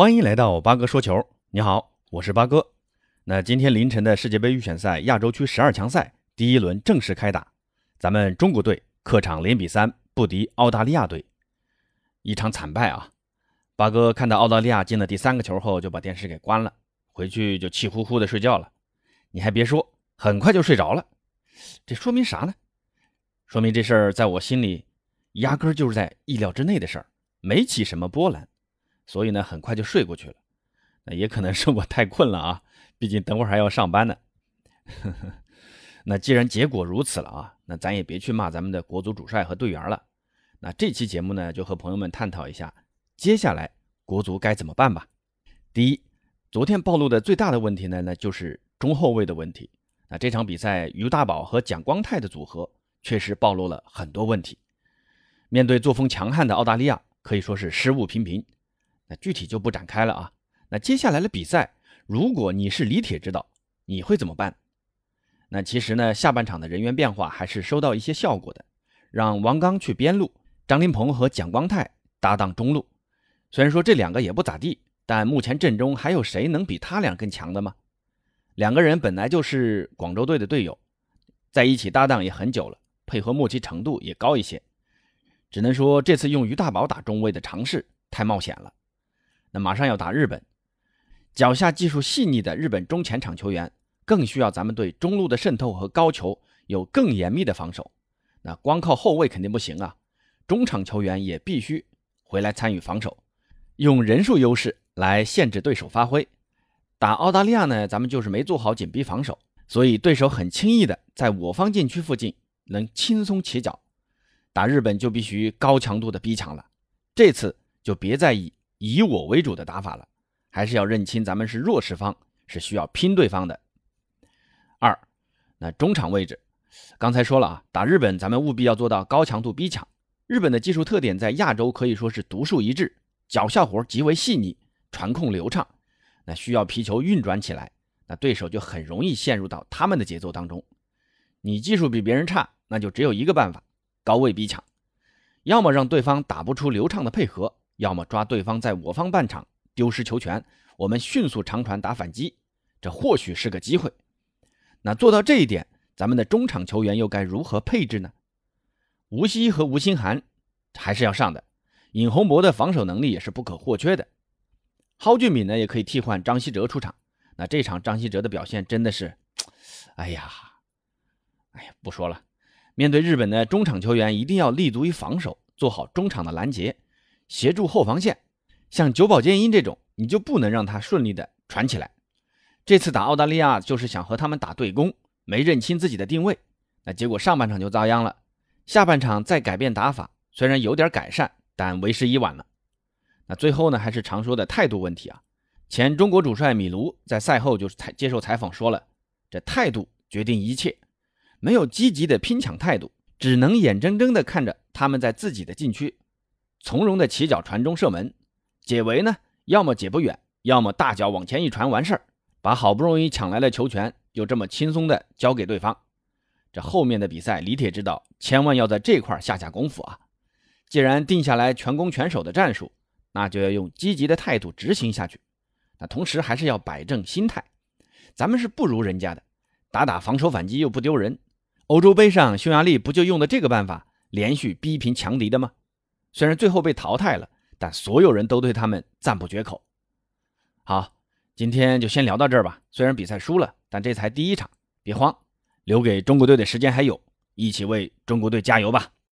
欢迎来到八哥说球。你好，我是八哥。那今天凌晨的世界杯预选赛亚洲区十二强赛第一轮正式开打，咱们中国队客场零比三不敌澳大利亚队，一场惨败啊！八哥看到澳大利亚进了第三个球后，就把电视给关了，回去就气呼呼的睡觉了。你还别说，很快就睡着了。这说明啥呢？说明这事儿在我心里压根儿就是在意料之内的事儿，没起什么波澜。所以呢，很快就睡过去了。那也可能是我太困了啊，毕竟等会儿还要上班呢。那既然结果如此了啊，那咱也别去骂咱们的国足主帅和队员了。那这期节目呢，就和朋友们探讨一下，接下来国足该怎么办吧。第一，昨天暴露的最大的问题呢，那就是中后卫的问题。那这场比赛，于大宝和蒋光太的组合确实暴露了很多问题。面对作风强悍的澳大利亚，可以说是失误频频。那具体就不展开了啊。那接下来的比赛，如果你是李铁指导，你会怎么办？那其实呢，下半场的人员变化还是收到一些效果的。让王刚去边路，张琳芃和蒋光太搭档中路。虽然说这两个也不咋地，但目前阵中还有谁能比他俩更强的吗？两个人本来就是广州队的队友，在一起搭档也很久了，配合默契程度也高一些。只能说这次用于大宝打中卫的尝试太冒险了。那马上要打日本，脚下技术细腻的日本中前场球员，更需要咱们对中路的渗透和高球有更严密的防守。那光靠后卫肯定不行啊，中场球员也必须回来参与防守，用人数优势来限制对手发挥。打澳大利亚呢，咱们就是没做好紧逼防守，所以对手很轻易的在我方禁区附近能轻松起脚。打日本就必须高强度的逼抢了，这次就别在意。以我为主的打法了，还是要认清咱们是弱势方，是需要拼对方的。二，那中场位置，刚才说了啊，打日本咱们务必要做到高强度逼抢。日本的技术特点在亚洲可以说是独树一帜，脚下活极为细腻，传控流畅。那需要皮球运转起来，那对手就很容易陷入到他们的节奏当中。你技术比别人差，那就只有一个办法，高位逼抢，要么让对方打不出流畅的配合。要么抓对方在我方半场丢失球权，我们迅速长传打反击，这或许是个机会。那做到这一点，咱们的中场球员又该如何配置呢？吴曦和吴兴涵还是要上的，尹洪博的防守能力也是不可或缺的。蒿俊闵呢，也可以替换张稀哲出场。那这场张稀哲的表现真的是，哎呀，哎呀，不说了。面对日本的中场球员，一定要立足于防守，做好中场的拦截。协助后防线，像久保建英这种，你就不能让他顺利的传起来。这次打澳大利亚就是想和他们打对攻，没认清自己的定位，那结果上半场就遭殃了。下半场再改变打法，虽然有点改善，但为时已晚了。那最后呢，还是常说的态度问题啊。前中国主帅米卢在赛后就是采接受采访说了，这态度决定一切，没有积极的拼抢态度，只能眼睁睁的看着他们在自己的禁区。从容的起脚传中射门，解围呢，要么解不远，要么大脚往前一传完事儿，把好不容易抢来的球权就这么轻松的交给对方。这后面的比赛，李铁知道千万要在这块下下功夫啊！既然定下来全攻全守的战术，那就要用积极的态度执行下去。那同时还是要摆正心态，咱们是不如人家的，打打防守反击又不丢人。欧洲杯上匈牙利不就用的这个办法，连续逼平强敌的吗？虽然最后被淘汰了，但所有人都对他们赞不绝口。好，今天就先聊到这儿吧。虽然比赛输了，但这才第一场，别慌，留给中国队的时间还有，一起为中国队加油吧。